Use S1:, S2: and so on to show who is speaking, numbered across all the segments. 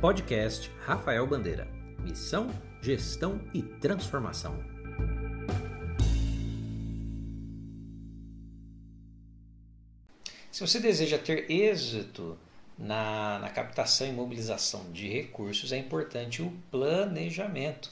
S1: Podcast Rafael Bandeira. Missão, gestão e transformação. Se você deseja ter êxito na, na captação e mobilização de recursos, é importante o planejamento.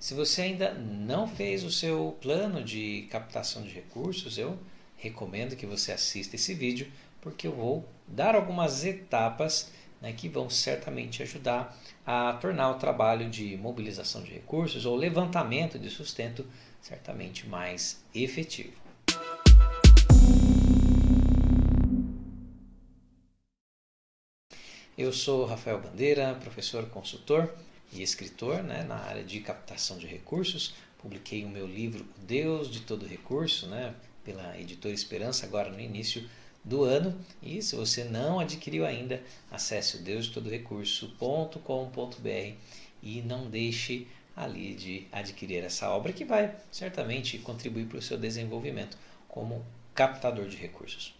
S1: Se você ainda não fez o seu plano de captação de recursos, eu recomendo que você assista esse vídeo, porque eu vou dar algumas etapas né, que vão certamente ajudar a tornar o trabalho de mobilização de recursos ou levantamento de sustento certamente mais efetivo. Eu sou Rafael Bandeira, professor consultor e escritor né, na área de captação de recursos. Publiquei o meu livro Deus de Todo Recurso né, pela editora Esperança agora no início do ano. E se você não adquiriu ainda, acesse o deusdetodorecurso.com.br e não deixe ali de adquirir essa obra que vai certamente contribuir para o seu desenvolvimento como captador de recursos.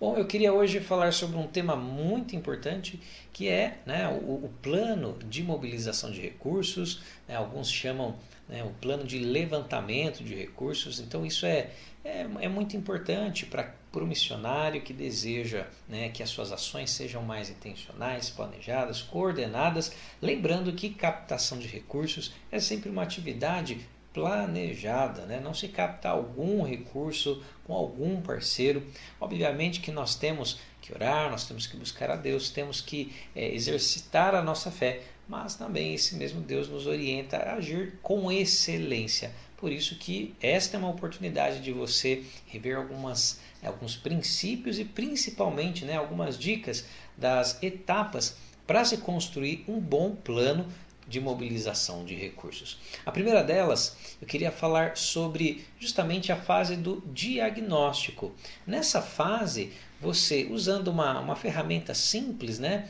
S1: Bom, eu queria hoje falar sobre um tema muito importante que é né, o, o, plano de mobilização de recursos. Né, alguns chamam né, o plano de levantamento de recursos. Então, isso é, é, é muito importante para o missionário que deseja né, que as suas ações sejam mais intencionais, planejadas, coordenadas. Lembrando que captação de recursos é sempre uma atividade planejada, né? não se capta algum recurso com algum parceiro. Obviamente que nós temos que orar, nós temos que buscar a Deus, temos que é, exercitar a nossa fé, mas também esse mesmo Deus nos orienta a agir com excelência. Por isso que esta é uma oportunidade de você rever algumas, alguns princípios e principalmente né, algumas dicas das etapas para se construir um bom plano de mobilização de recursos. A primeira delas, eu queria falar sobre justamente a fase do diagnóstico. Nessa fase, você usando uma, uma ferramenta simples, né?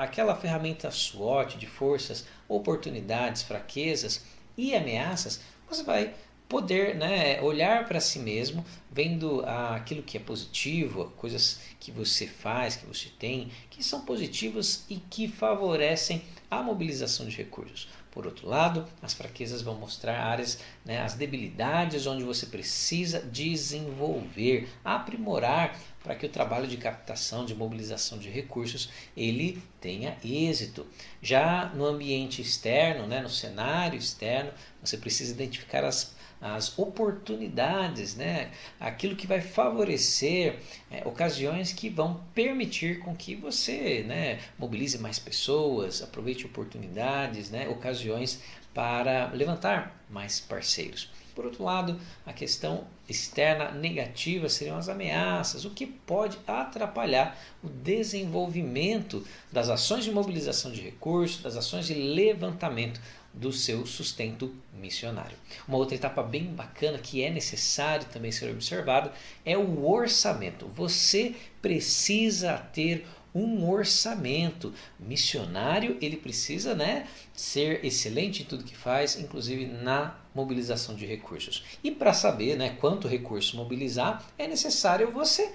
S1: aquela ferramenta SWOT de forças, oportunidades, fraquezas e ameaças, você vai poder né, olhar para si mesmo, vendo aquilo que é positivo, coisas que você faz, que você tem, que são positivas e que favorecem a mobilização de recursos. Por outro lado, as fraquezas vão mostrar áreas, né, as debilidades onde você precisa desenvolver, aprimorar para que o trabalho de captação, de mobilização de recursos, ele tenha êxito. Já no ambiente externo, né, no cenário externo, você precisa identificar as as oportunidades, né? aquilo que vai favorecer é, ocasiões que vão permitir com que você né, mobilize mais pessoas, aproveite oportunidades, né, ocasiões para levantar mais parceiros. Por outro lado, a questão externa negativa seriam as ameaças, o que pode atrapalhar o desenvolvimento das ações de mobilização de recursos, das ações de levantamento do seu sustento missionário. Uma outra etapa bem bacana que é necessário também ser observado é o orçamento. Você precisa ter um orçamento. Missionário, ele precisa né, ser excelente em tudo que faz, inclusive na mobilização de recursos. E para saber né, quanto recurso mobilizar, é necessário você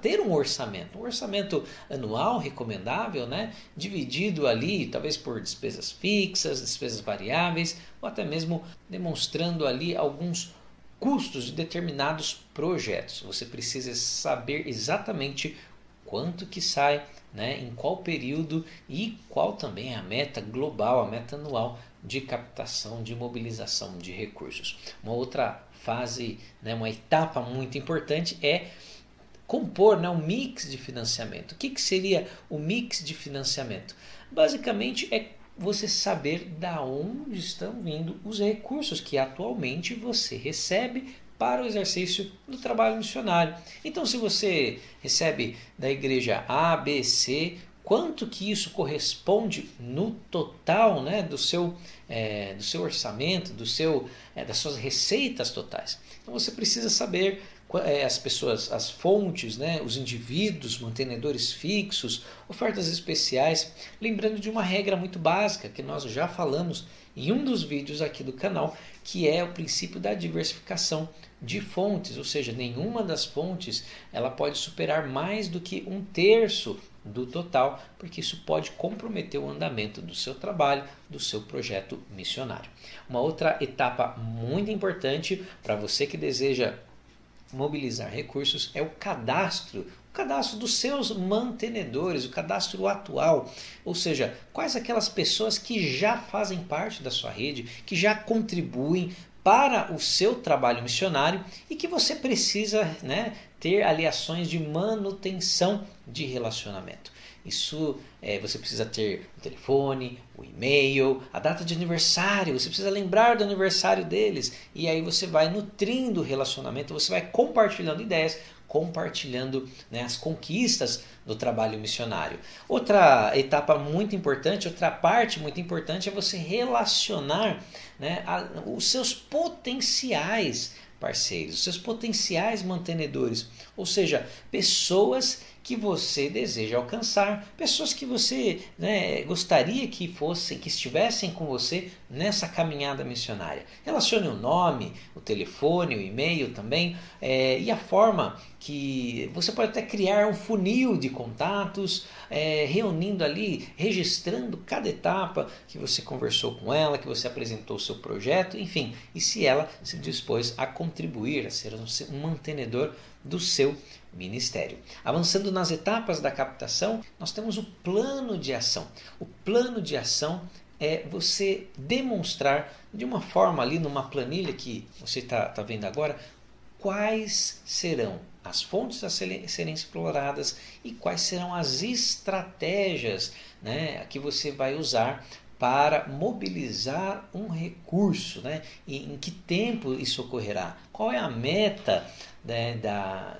S1: ter um orçamento. Um orçamento anual recomendável, né, dividido ali, talvez por despesas fixas, despesas variáveis, ou até mesmo demonstrando ali alguns custos de determinados projetos. Você precisa saber exatamente quanto que sai, né, em qual período e qual também é a meta global, a meta anual de captação, de mobilização de recursos. Uma outra fase, né, uma etapa muito importante é compor né, um mix de financiamento. O que, que seria o mix de financiamento? Basicamente é você saber da onde estão vindo os recursos que atualmente você recebe para o exercício do trabalho missionário. Então, se você recebe da igreja A, B, C, quanto que isso corresponde no total né, do, seu, é, do seu orçamento, do seu, é, das suas receitas totais. Então você precisa saber é, as pessoas, as fontes, né, os indivíduos, mantenedores fixos, ofertas especiais, lembrando de uma regra muito básica que nós já falamos em um dos vídeos aqui do canal, que é o princípio da diversificação de fontes, ou seja, nenhuma das fontes ela pode superar mais do que um terço do total, porque isso pode comprometer o andamento do seu trabalho, do seu projeto missionário. Uma outra etapa muito importante para você que deseja mobilizar recursos é o cadastro, o cadastro dos seus mantenedores, o cadastro atual, ou seja, quais aquelas pessoas que já fazem parte da sua rede, que já contribuem para o seu trabalho missionário e que você precisa né, ter aliações de manutenção de relacionamento. Isso é, você precisa ter o telefone, o e-mail, a data de aniversário, você precisa lembrar do aniversário deles. E aí você vai nutrindo o relacionamento, você vai compartilhando ideias, compartilhando né, as conquistas do trabalho missionário. Outra etapa muito importante, outra parte muito importante é você relacionar né, a, os seus potenciais parceiros, os seus potenciais mantenedores, ou seja, pessoas que você deseja alcançar, pessoas que você né, gostaria que fossem, que estivessem com você nessa caminhada missionária. Relacione o nome, o telefone, o e-mail também é, e a forma que você pode até criar um funil de contatos, é, reunindo ali, registrando cada etapa que você conversou com ela, que você apresentou o seu projeto, enfim, e se ela se dispôs a contribuir, a ser um mantenedor do seu ministério. Avançando nas etapas da captação, nós temos o plano de ação. O plano de ação é você demonstrar de uma forma ali numa planilha que você está tá vendo agora quais serão as fontes a serem exploradas e quais serão as estratégias né, que você vai usar para mobilizar um recurso, né? E em que tempo isso ocorrerá? Qual é a meta né, da,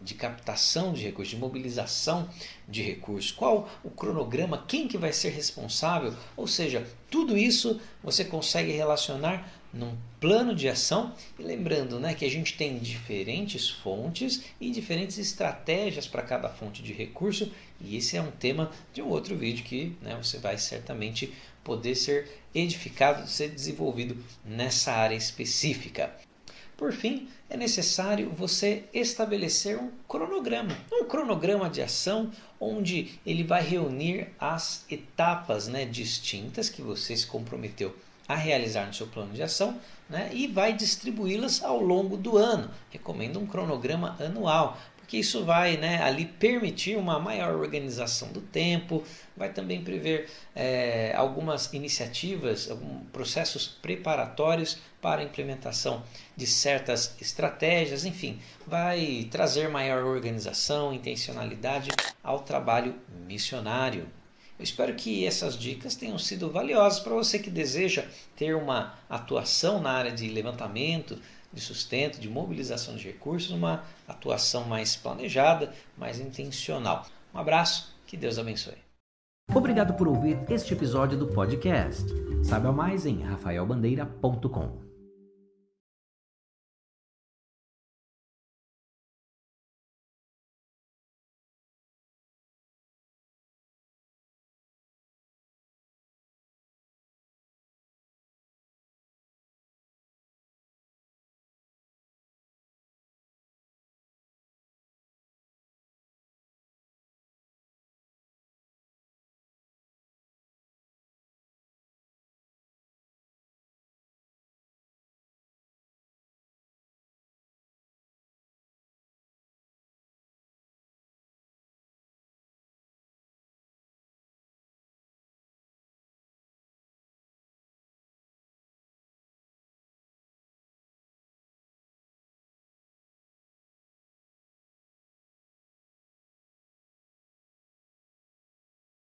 S1: de captação de recursos, de mobilização de recursos, qual o cronograma, quem que vai ser responsável, ou seja, tudo isso você consegue relacionar num plano de ação e lembrando né, que a gente tem diferentes fontes e diferentes estratégias para cada fonte de recurso e esse é um tema de um outro vídeo que né, você vai certamente poder ser edificado, ser desenvolvido nessa área específica. Por fim, é necessário você estabelecer um cronograma, um cronograma de ação onde ele vai reunir as etapas né, distintas que você se comprometeu a realizar no seu plano de ação né, e vai distribuí-las ao longo do ano. Recomendo um cronograma anual porque isso vai né, ali permitir uma maior organização do tempo, vai também prever é, algumas iniciativas, alguns processos preparatórios para a implementação de certas estratégias, enfim, vai trazer maior organização, intencionalidade ao trabalho missionário. Eu espero que essas dicas tenham sido valiosas para você que deseja ter uma atuação na área de levantamento, de sustento, de mobilização de recursos, uma atuação mais planejada, mais intencional. Um abraço, que Deus abençoe.
S2: Obrigado por ouvir este episódio do podcast. Saiba mais em rafaelbandeira.com.